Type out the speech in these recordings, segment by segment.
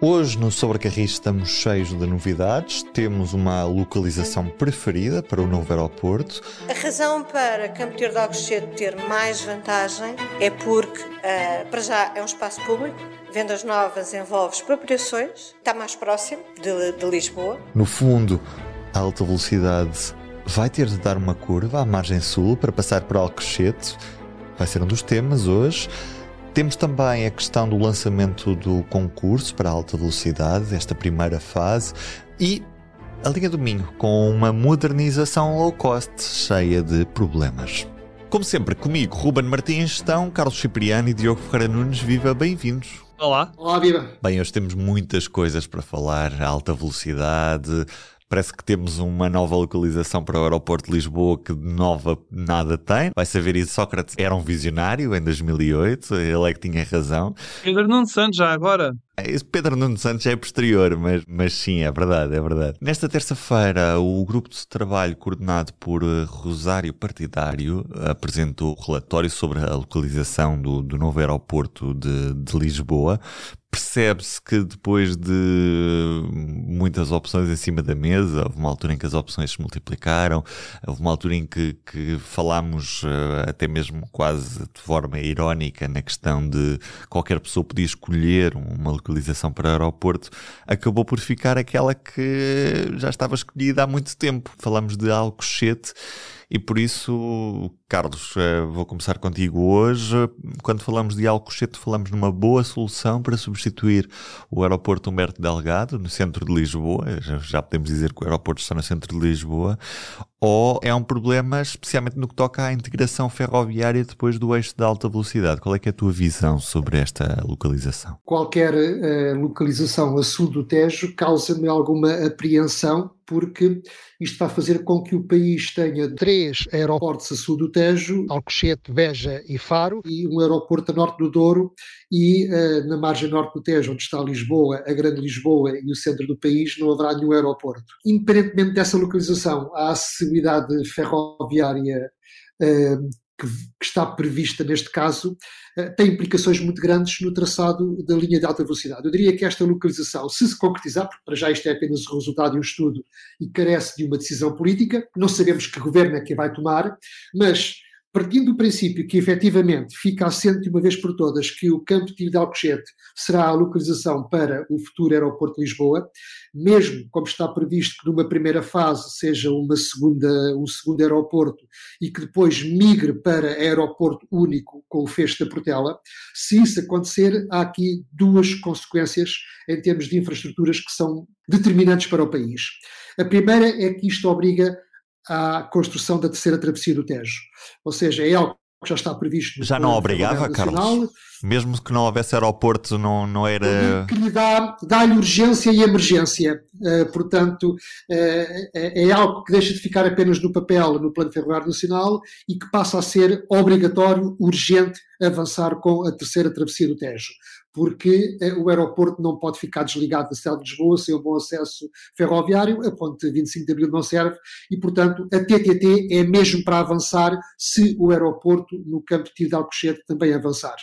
Hoje no Sobrecarris estamos cheios de novidades. Temos uma localização preferida para o novo aeroporto. A razão para Campo Tiro de Alcochete ter mais vantagem é porque, uh, para já, é um espaço público. Vendas novas envolve expropriações, está mais próximo de, de Lisboa. No fundo, a alta velocidade vai ter de dar uma curva à margem sul para passar por Alcochete. Vai ser um dos temas hoje. Temos também a questão do lançamento do concurso para alta velocidade, esta primeira fase, e a linha do Minho com uma modernização low cost cheia de problemas. Como sempre, comigo, Ruben Martins, estão Carlos Cipriano e Diogo Ferreira Nunes. Viva, bem-vindos! Olá! Olá, viva! Bem, hoje temos muitas coisas para falar, alta velocidade, Parece que temos uma nova localização para o aeroporto de Lisboa que de nova nada tem. Vai saber isso. Sócrates era um visionário em 2008, ele é que tinha razão. Pedro Nuno Santos, já agora. Esse Pedro Nuno Santos é posterior, mas, mas sim, é verdade, é verdade. Nesta terça-feira, o grupo de trabalho coordenado por eh, Rosário Partidário apresentou o relatório sobre a localização do, do novo aeroporto de, de Lisboa percebe-se que depois de muitas opções em cima da mesa, houve uma altura em que as opções se multiplicaram, houve uma altura em que, que falámos uh, até mesmo quase de forma irónica na questão de qualquer pessoa podia escolher uma localização para o aeroporto, acabou por ficar aquela que já estava escolhida há muito tempo. Falamos de Alcochete e por isso, Carlos, eh, vou começar contigo hoje. Quando falamos de Alcochete, falamos numa boa solução para substituir o aeroporto Humberto Delgado, no centro de Lisboa. Já podemos dizer que o aeroporto está no centro de Lisboa. Ou é um problema especialmente no que toca à integração ferroviária depois do eixo de alta velocidade? Qual é, é a tua visão sobre esta localização? Qualquer uh, localização a sul do Tejo causa-me alguma apreensão porque isto vai fazer com que o país tenha três aeroportos a sul do Tejo, Alcochete, Beja e Faro, e um aeroporto a norte do Douro, e uh, na margem norte do Tejo, onde está Lisboa, a Grande Lisboa e o centro do país, não haverá nenhum aeroporto. Independentemente dessa localização, a acessibilidade ferroviária uh, que, que, está prevista neste caso uh, tem implicações muito grandes no traçado da linha de alta velocidade. Eu diria que esta localização, se se concretizar, porque para já isto é apenas o resultado de um estudo e carece de uma decisão política, não sabemos que governo é que vai tomar, mas partindo do princípio que efetivamente fica assente de uma vez por todas que o campo de tiro de Alcochete será a localização para o futuro aeroporto de Lisboa, mesmo como está previsto que numa primeira fase seja uma segunda, um segundo aeroporto e que depois migre para aeroporto único com o fecho da Portela, se isso acontecer, há aqui duas consequências em termos de infraestruturas que são determinantes para o país. A primeira é que isto obriga à construção da terceira travessia do Tejo. Ou seja, é algo que já está previsto. Já não obrigava, Carlos? Mesmo que não houvesse aeroporto, não, não era. Que lhe dá, dá-lhe urgência e emergência. Uh, portanto, uh, é algo que deixa de ficar apenas no papel no Plano Ferroviário Nacional e que passa a ser obrigatório, urgente, avançar com a terceira travessia do Tejo porque o aeroporto não pode ficar desligado da cidade de Lisboa sem um bom acesso ferroviário, a ponte 25 de Abril não serve e, portanto, a TTT é mesmo para avançar se o aeroporto no campo de tiro de Alcochete também avançar.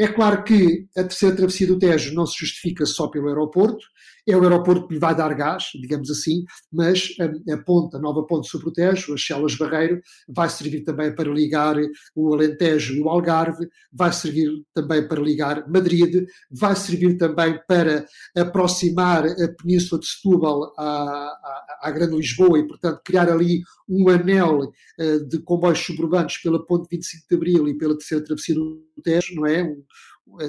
É claro que a terceira travessia do Tejo não se justifica só pelo aeroporto, é o aeroporto que lhe vai dar gás, digamos assim, mas a, a ponte, a nova ponte sobre o Tejo, as Chelas Barreiro, vai servir também para ligar o Alentejo e o Algarve, vai servir também para ligar Madrid, vai servir também para aproximar a península de Setúbal à, à, à Grande Lisboa e, portanto, criar ali um anel uh, de comboios suburbanos pela ponte 25 de Abril e pela terceira travessia do Tejo, não é? Um,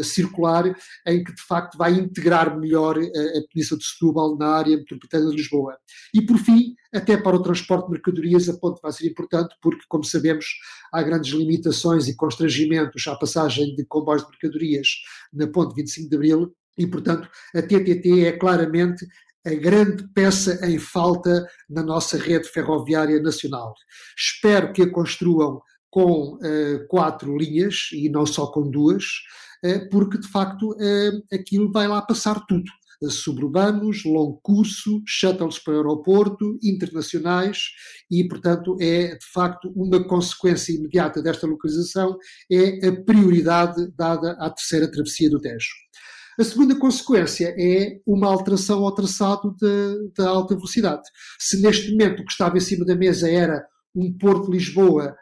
circular em que de facto vai integrar melhor a, a Península de Setúbal na área metropolitana de Lisboa. E por fim, até para o transporte de mercadorias, a ponte vai ser importante porque, como sabemos, há grandes limitações e constrangimentos à passagem de comboios de mercadorias na ponte 25 de Abril e, portanto, a TTT é claramente a grande peça em falta na nossa rede ferroviária nacional. Espero que a construam com uh, quatro linhas e não só com duas, uh, porque de facto uh, aquilo vai lá passar tudo. Suburbanos, longo curso, shuttles para o aeroporto, internacionais, e, portanto, é de facto uma consequência imediata desta localização, é a prioridade dada à terceira travessia do Tejo. A segunda consequência é uma alteração ao traçado da alta velocidade. Se neste momento o que estava em cima da mesa era um Porto de Lisboa uh,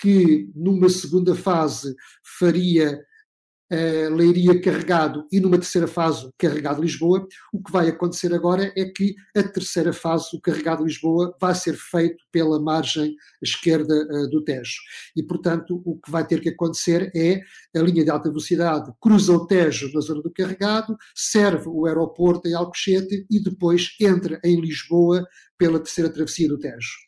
que, numa segunda fase, faria uh, Leiria carregado e numa terceira fase carregado Lisboa, o que vai acontecer agora é que a terceira fase, o carregado Lisboa, vai ser feito pela margem esquerda uh, do Tejo. E, portanto, o que vai ter que acontecer é a linha de alta velocidade cruza o Tejo na zona do carregado, serve o aeroporto em Alcochete e depois entra em Lisboa pela terceira travessia do Tejo.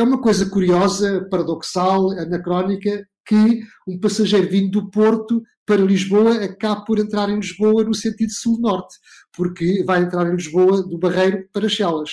É uma coisa curiosa, paradoxal, anacrónica, que um passageiro vindo do Porto para Lisboa acabe por entrar em Lisboa no sentido sul-norte, porque vai entrar em Lisboa do Barreiro para Chelas.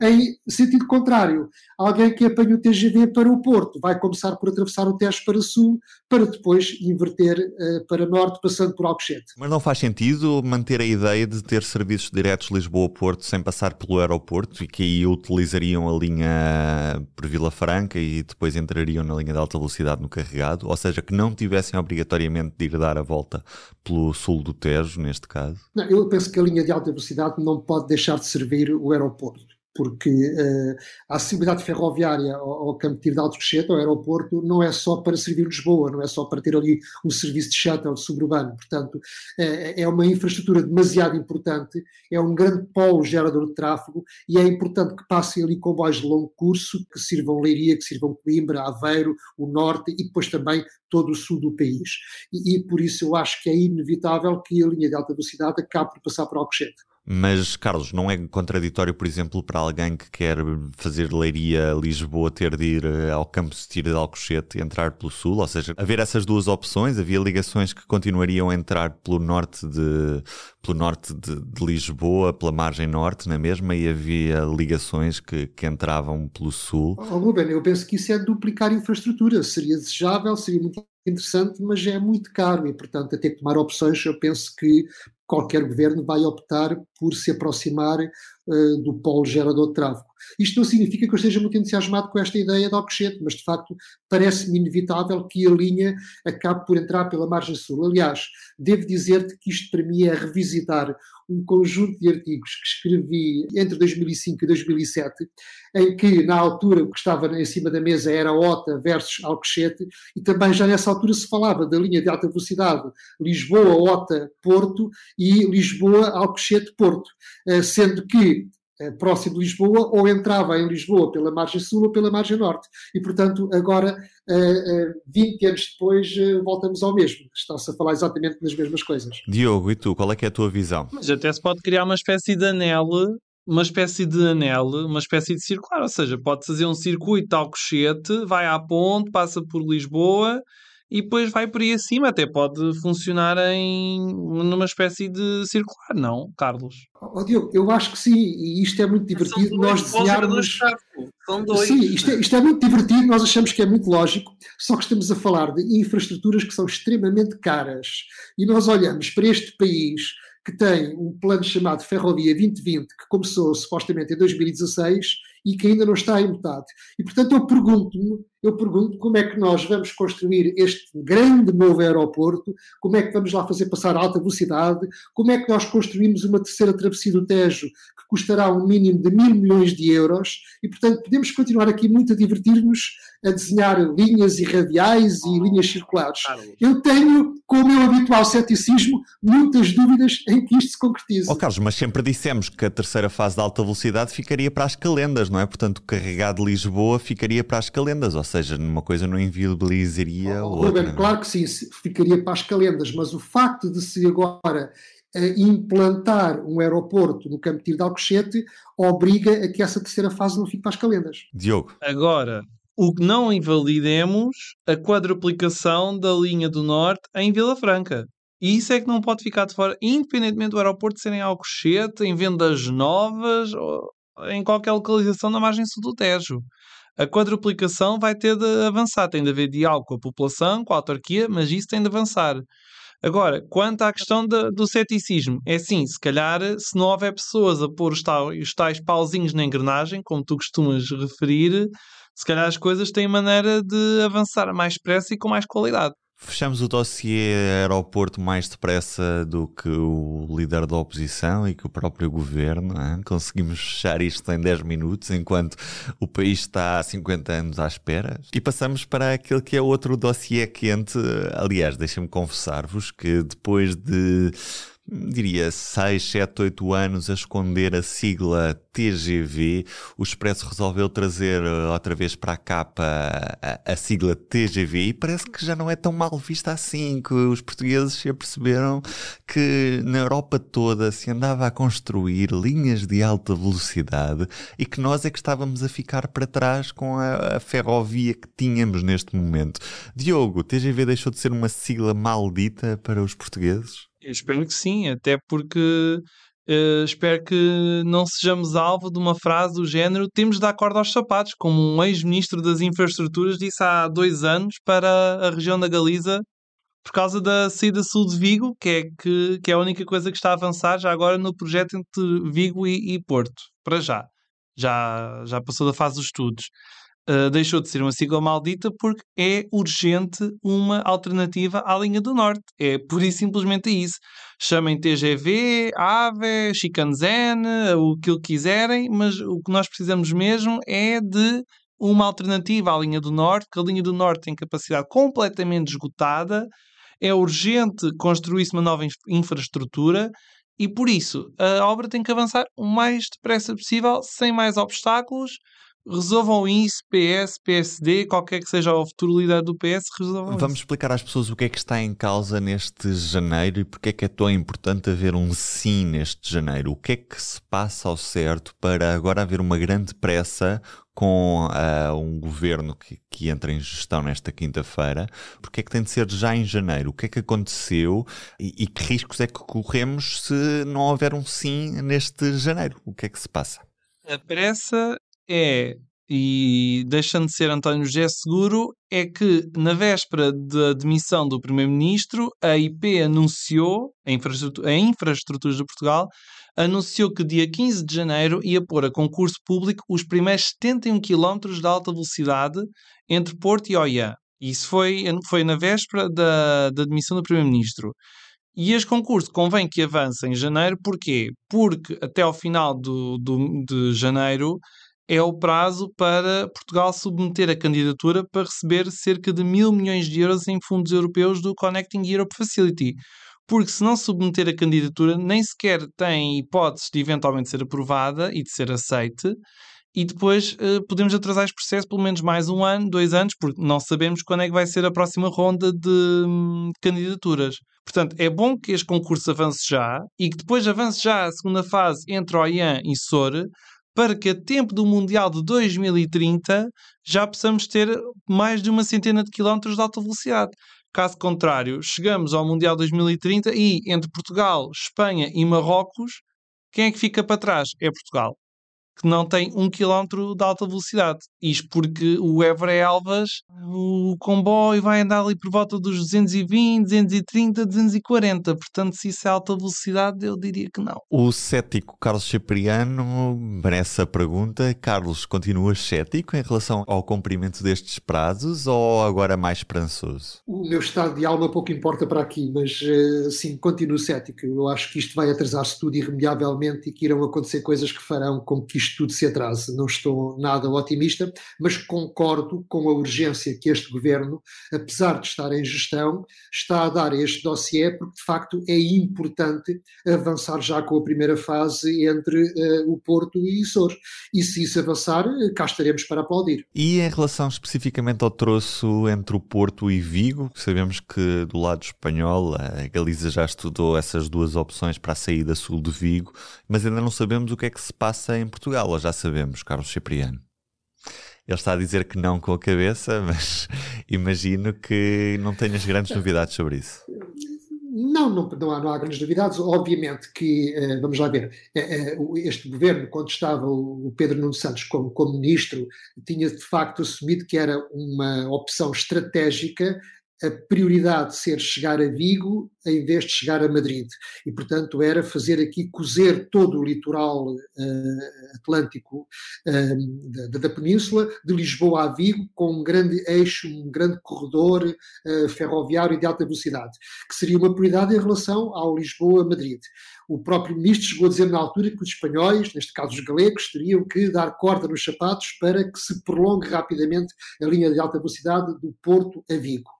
Em sentido contrário, alguém que apanha o TGV para o Porto vai começar por atravessar o Tejo para sul, para depois inverter uh, para norte, passando por Alcochete. Mas não faz sentido manter a ideia de ter serviços diretos Lisboa-Porto sem passar pelo aeroporto e que aí utilizariam a linha por Vila Franca e depois entrariam na linha de alta velocidade no carregado? Ou seja, que não tivessem obrigatoriamente de ir dar a volta pelo sul do Tejo, neste caso? Não, eu penso que a linha de alta velocidade não pode deixar de servir o aeroporto porque uh, a acessibilidade ferroviária ao, ao Campo de Alcochete, ao aeroporto, não é só para servir Lisboa, não é só para ter ali um serviço de shuttle suburbano. Portanto, uh, é uma infraestrutura demasiado importante, é um grande polo gerador de tráfego e é importante que passem ali comboios de longo curso, que sirvam Leiria, que sirvam Coimbra, Aveiro, o Norte e depois também todo o sul do país. E, e por isso eu acho que é inevitável que a linha de alta velocidade acabe por passar por Alcochete. Mas, Carlos, não é contraditório, por exemplo, para alguém que quer fazer leiria Lisboa ter de ir eh, ao campo de tiro de Alcochete entrar pelo sul? Ou seja, haver essas duas opções, havia ligações que continuariam a entrar pelo norte de, pelo norte de, de Lisboa, pela margem norte na mesma, e havia ligações que, que entravam pelo sul. Oh, Ruben, eu penso que isso é duplicar infraestrutura. Seria desejável, seria muito interessante, mas é muito caro e, portanto, ter que tomar opções, eu penso que qualquer governo vai optar por se aproximar uh, do polo gerador de tráfego. Isto não significa que eu esteja muito entusiasmado com esta ideia de Alcochete, mas de facto parece-me inevitável que a linha acabe por entrar pela margem sul. Aliás, devo dizer-te que isto para mim é revisitar um conjunto de artigos que escrevi entre 2005 e 2007, em que na altura o que estava em cima da mesa era OTA versus Alcochete, e também já nessa altura se falava da linha de alta velocidade Lisboa-OTA-Porto e Lisboa-Alcochete-Porto, eh, sendo que próximo de Lisboa, ou entrava em Lisboa pela margem sul ou pela margem norte. E, portanto, agora, 20 eh, anos depois, voltamos ao mesmo. Está-se a falar exatamente das mesmas coisas. Diogo, e tu, qual é que é a tua visão? Mas até se pode criar uma espécie de anel uma espécie de anel, uma espécie de circular, ou seja, pode fazer um circuito de Alcochete, vai à ponte, passa por Lisboa e depois vai por aí acima. Até pode funcionar em numa espécie de circular, não, Carlos? Oh, Diogo, eu acho que sim, e isto é muito divertido. nós desenharmos. São dois. Sim, isto é, isto é muito divertido, nós achamos que é muito lógico, só que estamos a falar de infraestruturas que são extremamente caras. E nós olhamos para este país que tem um plano chamado Ferrovia 2020, que começou supostamente em 2016 e que ainda não está em metade. E, portanto, eu pergunto-me eu pergunto como é que nós vamos construir este grande novo aeroporto, como é que vamos lá fazer passar alta velocidade, como é que nós construímos uma terceira travessia do Tejo que custará um mínimo de mil milhões de euros e, portanto, podemos continuar aqui muito a divertir-nos a desenhar linhas irradiais e linhas circulares. Eu tenho, com o meu habitual ceticismo, muitas dúvidas em que isto se concretize. Oh, Carlos, mas sempre dissemos que a terceira fase da alta velocidade ficaria para as calendas, não é? Portanto, o carregado de Lisboa ficaria para as calendas, ou seja, numa coisa não inviabilizaria oh, outra. Ruben, é? claro que sim, ficaria para as calendas, mas o facto de se agora uh, implantar um aeroporto no Campo de Tiro de Alcochete obriga a que essa terceira fase não fique para as calendas. Diogo. Agora, o que não invalidemos a quadruplicação da linha do Norte em Vila Franca. E isso é que não pode ficar de fora, independentemente do aeroporto ser em Alcochete, em vendas novas, ou em qualquer localização na margem sul do Tejo a quadruplicação vai ter de avançar. Tem de haver diálogo com a população, com a autarquia, mas isso tem de avançar. Agora, quanto à questão de, do ceticismo, é sim, se calhar, se não houver pessoas a pôr os, tal, os tais pauzinhos na engrenagem, como tu costumas referir, se calhar as coisas têm maneira de avançar mais depressa e com mais qualidade. Fechamos o dossiê aeroporto mais depressa do que o líder da oposição e que o próprio governo. Hein? Conseguimos fechar isto em 10 minutos, enquanto o país está há 50 anos à espera. E passamos para aquele que é outro dossiê quente. Aliás, deixem-me confessar-vos que depois de diria, 6, 7, 8 anos a esconder a sigla TGV, o Expresso resolveu trazer eh, outra vez para a capa a, a, sigla TGV e parece que já não é tão mal vista assim, que os portugueses se aperceberam que na Europa toda se andava a construir linhas de alta velocidade e que nós é que estávamos a ficar para trás com a, a ferrovia que tínhamos neste momento. Diogo, TGV deixou de ser uma sigla maldita para os portugueses? Eu espero que sim, até porque uh, espero que não sejamos alvo de uma frase do género temos de dar corda aos sapatos, como um ex-ministro das infraestruturas disse há dois anos para a região da Galiza por causa da saída sul de Vigo, que é, que, que é a única coisa que está a avançar já agora no projeto entre Vigo e, e Porto, para já. Já, já passou da fase dos estudos. Uh, deixou de ser uma sigla maldita porque é urgente uma alternativa à linha do Norte. É pura e simplesmente isso. Chamem TGV, AVE, Shikansen, o que quiserem, mas o que nós precisamos mesmo é de uma alternativa à linha do Norte, que a linha do Norte tem capacidade completamente esgotada. É urgente construir-se uma nova infraestrutura e por isso a obra tem que avançar o mais depressa possível, sem mais obstáculos resolvam isso, PS, PSD, qualquer que seja o futuro líder do PS, resolvam Vamos isso. explicar às pessoas o que é que está em causa neste janeiro e porque é que é tão importante haver um sim neste janeiro. O que é que se passa ao certo para agora haver uma grande pressa com uh, um governo que, que, entra em gestão nesta quinta-feira, porque é que tem de ser já em janeiro? O que é que aconteceu e, e, que riscos é que corremos se não houver um sim neste janeiro? O que é que se passa? A pressa é, e deixando de ser António José Seguro, é que na véspera da demissão do Primeiro-Ministro, a IP anunciou, a, infraestrutura, a Infraestruturas de Portugal, anunciou que dia 15 de janeiro ia pôr a concurso público os primeiros 71 km de alta velocidade entre Porto e Oiã. Isso foi, foi na véspera da, da demissão do Primeiro-Ministro. E este concurso convém que avance em janeiro, porquê? Porque até ao final do, do, de janeiro é o prazo para Portugal submeter a candidatura para receber cerca de mil milhões de euros em fundos europeus do Connecting Europe Facility. Porque se não submeter a candidatura, nem sequer tem hipóteses de eventualmente ser aprovada e de ser aceite, e depois uh, podemos atrasar este processo pelo menos mais um ano, dois anos, porque não sabemos quando é que vai ser a próxima ronda de hum, candidaturas. Portanto, é bom que este concurso avance já e que depois avance já a segunda fase entre OIAN e SOR, para que a tempo do Mundial de 2030 já possamos ter mais de uma centena de quilómetros de alta velocidade. Caso contrário, chegamos ao Mundial 2030 e entre Portugal, Espanha e Marrocos, quem é que fica para trás? É Portugal que não tem um quilómetro de alta velocidade. Isto porque o Évora Elvas, o comboio vai andar ali por volta dos 220, 230, 240. Portanto, se isso é alta velocidade, eu diria que não. O cético Carlos Cipriano merece a pergunta. Carlos, continuas cético em relação ao cumprimento destes prazos ou agora mais esperançoso? O meu estado de alma pouco importa para aqui, mas eh, sim, continuo cético. Eu acho que isto vai atrasar-se tudo irremediavelmente e que irão acontecer coisas que farão com que isto isto tudo se atrase. Não estou nada otimista, mas concordo com a urgência que este governo, apesar de estar em gestão, está a dar a este dossiê, porque de facto é importante avançar já com a primeira fase entre uh, o Porto e Açores. E se isso avançar, cá estaremos para aplaudir. E em relação especificamente ao troço entre o Porto e Vigo, sabemos que do lado espanhol a Galiza já estudou essas duas opções para a saída sul de Vigo, mas ainda não sabemos o que é que se passa em Portugal ou já sabemos, Carlos Cipriano? Ele está a dizer que não com a cabeça, mas imagino que não tenhas grandes novidades sobre isso. Não, não, não, há, não há grandes novidades. Obviamente que, uh, vamos lá ver, uh, uh, este governo, quando estava o Pedro Nuno Santos como, como ministro, tinha de facto assumido que era uma opção estratégica a prioridade ser chegar a Vigo em vez de chegar a Madrid. E, portanto, era fazer aqui, cozer todo o litoral uh, atlântico uh, da, da, Península, de Lisboa a Vigo, com um grande eixo, um grande corredor uh, ferroviário de alta velocidade, que seria uma prioridade em relação ao Lisboa-Madrid. O próprio ministro chegou a dizer na altura que os espanhóis, neste caso os galegos, teriam que dar corda nos sapatos para que se prolongue rapidamente a linha de alta velocidade do Porto a Vigo.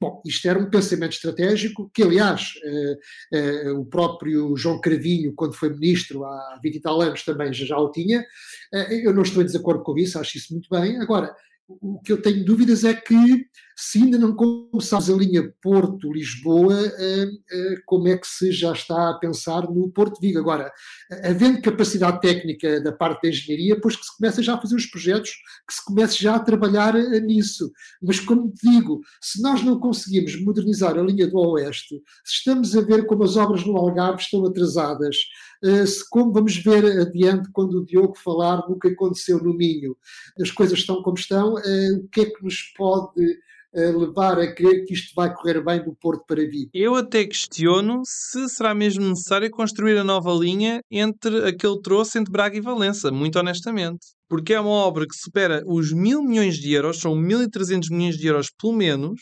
Bom, isto era um pensamento estratégico que, aliás, eh, eh, o próprio João Cravinho, quando foi ministro há 20 e tal anos, também já, já o tinha. Eh, eu não estou em desacordo com isso, acho isso muito bem. Agora, o que eu tenho dúvidas é que, se ainda não começamos a linha Porto-Lisboa, eh, eh, como é que se já está a pensar no Porto Vigo? Agora, havendo capacidade técnica da parte da engenharia, pois que se começa já a fazer os projetos, que se comece já a trabalhar eh, nisso. Mas, como digo, se nós não conseguimos modernizar a linha do Oeste, se estamos a ver como as obras no Algarve estão atrasadas, se como vamos ver adiante quando o Diogo falar no que aconteceu no Minho, as coisas estão como estão, o que é que nos pode levar a crer que isto vai correr bem do Porto para Vigo. Eu até questiono se será mesmo necessário construir a nova linha entre aquele troço entre Braga e Valença, muito honestamente. Porque é uma obra que supera os mil milhões de euros, são 1.300 milhões de euros pelo menos,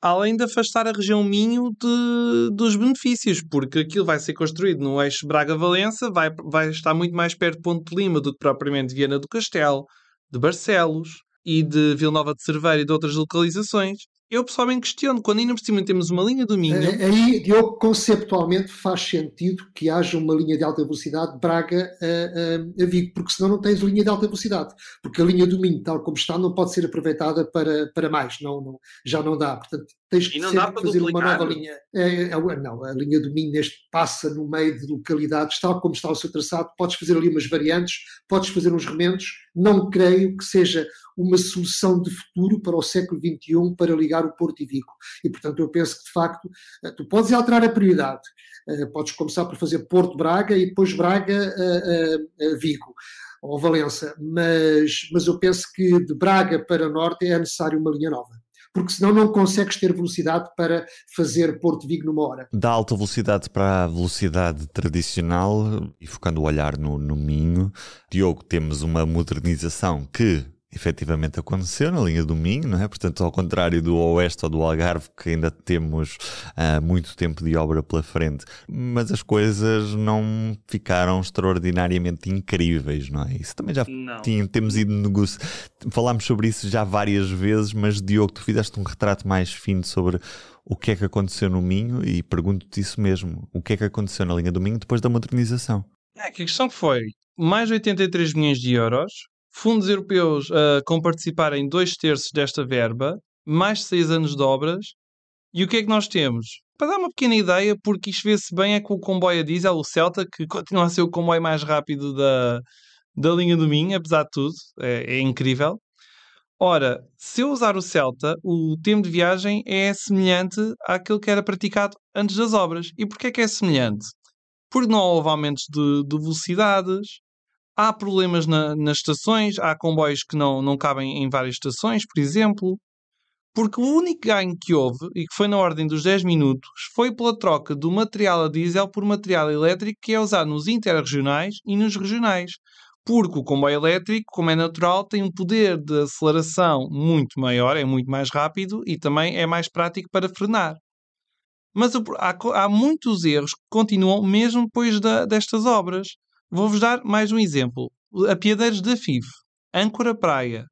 além de afastar a região Minho de, dos benefícios, porque aquilo vai ser construído no eixo Braga-Valença, vai, vai estar muito mais perto de Ponte de Lima do que propriamente Viana do Castelo, de Barcelos e de Vila Nova de Cerveira e de outras localizações. Eu pessoalmente questiono, quando ainda por cima temos uma linha do Minho. Aí, Diogo, conceptualmente faz sentido que haja uma linha de alta velocidade Braga a, a, a, Vigo, porque senão não tens linha de alta velocidade. Porque a linha do Minho, tal como está, não pode ser aproveitada para, para mais, não, não já não dá. Portanto, tens que sempre fazer duplicar. uma nova linha. É, é, não, a linha do Minho neste passa no meio de localidades, tal como está o seu traçado, podes fazer ali umas variantes, podes fazer uns remendos. Não creio que seja uma solução de futuro para o século XXI para ligar o Porto e Vigo. E, portanto, eu penso que, de facto, eh, tu podes alterar a prioridade. Uh, podes começar por fazer Porto-Braga e depois Braga-Vigo. Uh, ou Valença, mas, mas eu penso que de Braga para Norte é necessário uma linha nova porque senão não consegues ter velocidade para fazer Porto Vigo numa hora. Da alta velocidade para a velocidade tradicional, e focando o olhar no, no Minho, Diogo, temos uma modernização que efetivamente aconteceu na linha do Minho, não é? Portanto, ao contrário do Oeste ou do Algarve, que ainda temos uh, muito tempo de obra pela frente, mas as coisas não ficaram extraordinariamente incríveis, não é? Isso também já tinha, temos ido negócio. Falámos sobre isso já várias vezes, mas Diogo, tu fizeste um retrato mais fino sobre o que é que aconteceu no Minho e pergunto-te isso mesmo. O que é que aconteceu na linha do Minho depois da modernização? É, que a questão foi mais de 83 milhões de euros fundos europeus uh, com participar em dois terços desta verba, mais seis anos de obras. E o que é que nós temos? Para dar uma pequena ideia, porque isto vê-se bem é com o comboio a diesel, o Celta, que continua a ser o comboio mais rápido da, da linha do Minho, apesar de tudo, é, é incrível. Ora, se eu usar o Celta, o tempo de viagem é semelhante àquele que era praticado antes das obras. E porquê é que é semelhante? Porque não houve aumentos de, de velocidades, Há problemas na, nas estações, há comboios que não, não cabem em várias estações, por exemplo. Porque o único ganho que houve, e que foi na ordem dos 10 minutos, foi pela troca do material a diesel por material elétrico que é usado nos interregionais e nos regionais. Porque o comboio elétrico, como é natural, tem um poder de aceleração muito maior, é muito mais rápido e também é mais prático para frenar. Mas há, muitos erros que continuam mesmo depois destas obras. Vou-vos dar mais um exemplo. A Piadeiros da FIF, Âncora Praia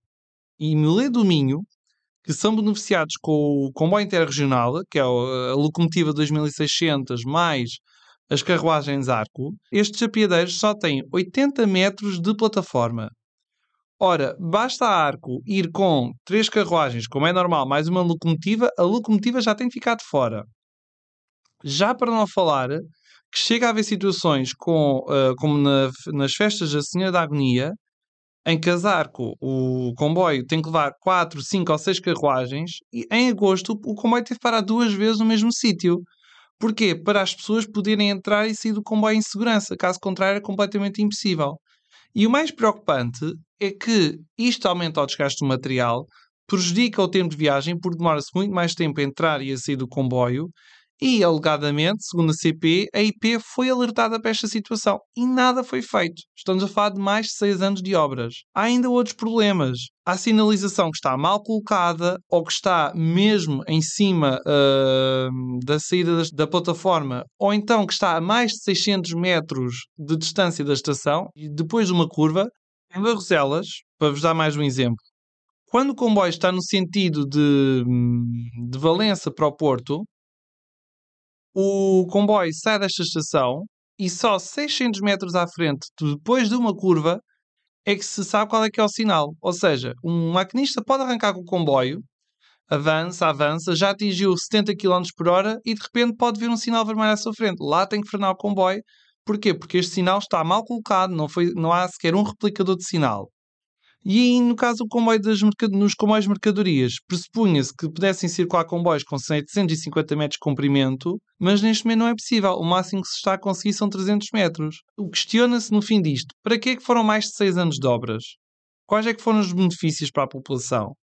e Milê do Minho, que são beneficiados com o comboio interregional, que é a locomotiva 2600 mais as carruagens Arco, estes apiadeiros só têm 80 metros de plataforma. Ora, basta a Arco ir com três carruagens, como é normal, mais uma locomotiva, a locomotiva já tem ficado fora. Já para não falar que chega a haver situações com, uh, como na, nas festas da Senhora da Agonia, em Casarco o comboio tem que levar 4, 5 ou 6 carruagens e em agosto o comboio teve que parar duas vezes no mesmo sítio. Porquê? Para as pessoas poderem entrar e sair do comboio em segurança, caso contrário é completamente impossível. E o mais preocupante é que isto aumenta o desgaste do material, prejudica o tempo de viagem porque demora-se muito mais tempo a entrar e a sair do comboio E, alegadamente, segundo a CP, a IP foi alertada para esta situação e nada foi feito. Estamos a falar de mais de seis anos de obras. Há ainda outros problemas. Há sinalização que está mal colocada ou que está mesmo em cima uh, da saída da plataforma, ou então que está a mais de 600 metros de distância da estação e depois de uma curva. Em Barroselas, para vos dar mais um exemplo, quando o comboio está no sentido de, de Valença para o Porto, o comboio sai desta estação e só 600 metros à frente, depois de uma curva, é que se sabe qual é que é o sinal. Ou seja, um maquinista pode arrancar com o comboio, avança, avança, já atingiu 70 km por hora e de repente pode vir um sinal vermelho à sua frente. Lá tem que frenar o comboio. Porquê? Porque este sinal está mal colocado, não, foi, não há sequer um replicador de sinal. E no caso do comboio das nos comboios de mercadorias, pressupunha-se que pudessem circular comboios com 750 metros de comprimento, mas neste momento não é possível. O máximo que se está a conseguir são 300 metros. O questiona-se no fim disto, para que é que foram mais de 6 anos de obras? Quais é que foram os benefícios para a população?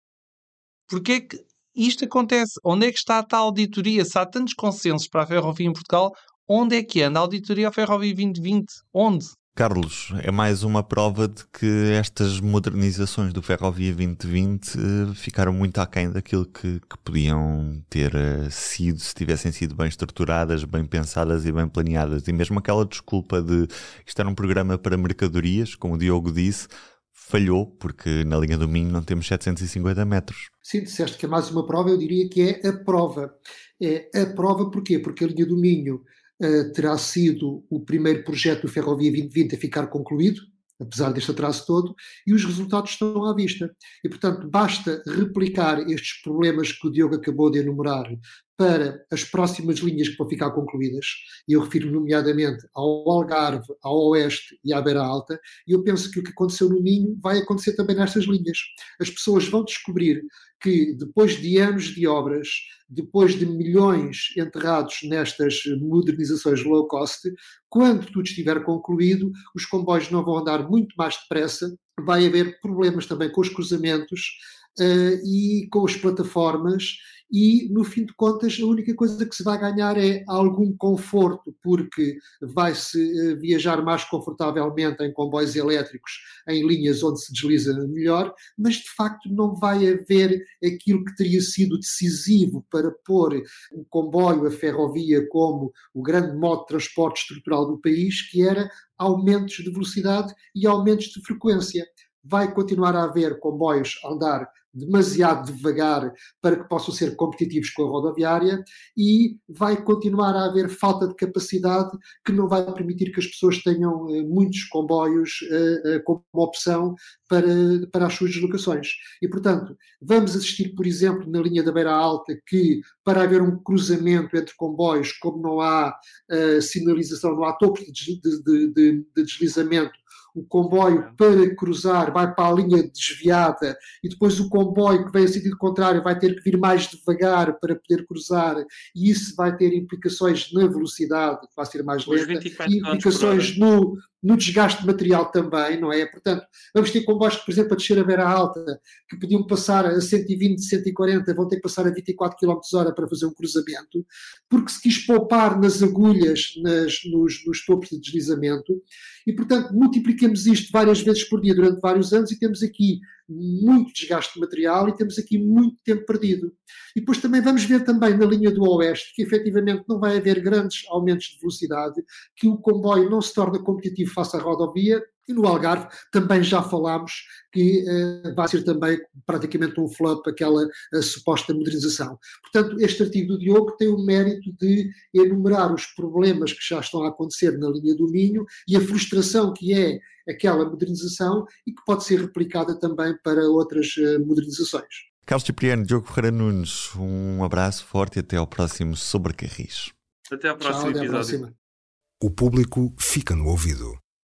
Porquê é que isto acontece? Onde é que está a tal auditoria? Se há tantos consensos para a ferrovia em Portugal, onde é que anda a auditoria à Ferrovia 2020? Onde? Carlos, é mais uma prova de que estas modernizações do Ferrovia 2020 uh, eh, ficaram muito aquém daquilo que, que podiam ter uh, sido se tivessem sido bem estruturadas, bem pensadas e bem planeadas. E mesmo aquela desculpa de isto era um programa para mercadorias, como o Diogo disse, falhou, porque na linha do Minho não temos 750 metros. Sim, disseste que é mais uma prova, eu diria que é a prova. É a prova porquê? Porque a linha do Minho uh, terá sido o primeiro projeto do Ferrovia 2020 a ficar concluído, apesar deste atraso todo, e os resultados estão à vista. E, portanto, basta replicar estes problemas que o Diogo acabou de enumerar para as próximas linhas que vão ficar concluídas, e eu refiro nomeadamente ao Algarve, ao Oeste e à Beira Alta, e eu penso que o que aconteceu no Minho vai acontecer também nestas linhas. As pessoas vão descobrir que depois de anos de obras, depois de milhões enterrados nestas modernizações low cost, quando tudo estiver concluído, os comboios não vão andar muito mais depressa, vai haver problemas também com os cruzamentos e com as plataformas e, no fim de contas, a única coisa que se vai ganhar é algum conforto, porque vai-se eh, viajar mais confortavelmente em comboios elétricos, em linhas onde se desliza melhor, mas de facto não vai haver aquilo que teria sido decisivo para pôr o comboio, a ferrovia, como o grande modo de transporte estrutural do país, que era aumentos de velocidade e aumentos de frequência vai continuar a haver comboios a andar demasiado devagar para que possam ser competitivos com a rodoviária e vai continuar a haver falta de capacidade que não vai permitir que as pessoas tenham eh, muitos comboios uh, uh, como opção para, para as suas deslocações. E, portanto, vamos assistir, por exemplo, na linha da Beira Alta, que para haver um cruzamento entre comboios, como não há uh, sinalização, não há topo de, de, de, de deslizamento, o comboio para cruzar vai para a linha desviada e depois o comboio que vem em sentido contrário vai ter que vir mais devagar para poder cruzar e isso vai ter implicações na velocidade, que vai ser mais lenta, e implicações no, no desgaste material também, não é? Portanto, vamos ter comboios que, por exemplo, a descer a Beira Alta, que podiam passar a 120, 140, vão ter que passar a 24 km hora para fazer um cruzamento, porque se quis poupar nas agulhas, nas, nos, nos topos de deslizamento, e, portanto, multiplicamos isto várias vezes por dia durante vários anos e temos aqui muito desgaste de material e temos aqui muito tempo perdido. E depois também vamos ver também na linha do Oeste que efetivamente não vai haver grandes aumentos de velocidade, que o comboio não se torna competitivo face à rodovia e no Algarve também já falámos que uh, vai ser também praticamente um flop aquela uh, suposta modernização. Portanto, este artigo do Diogo tem o mérito de enumerar os problemas que já estão a acontecer na linha do Minho e a frustração que é aquela modernização e que pode ser replicada também para outras uh, modernizações. Carlos Cipriano, Diogo Ferreira Nunes, um abraço forte e até ao próximo Sobre Carris. Até ao próximo Tchau, episódio. Próxima. O público fica no ouvido.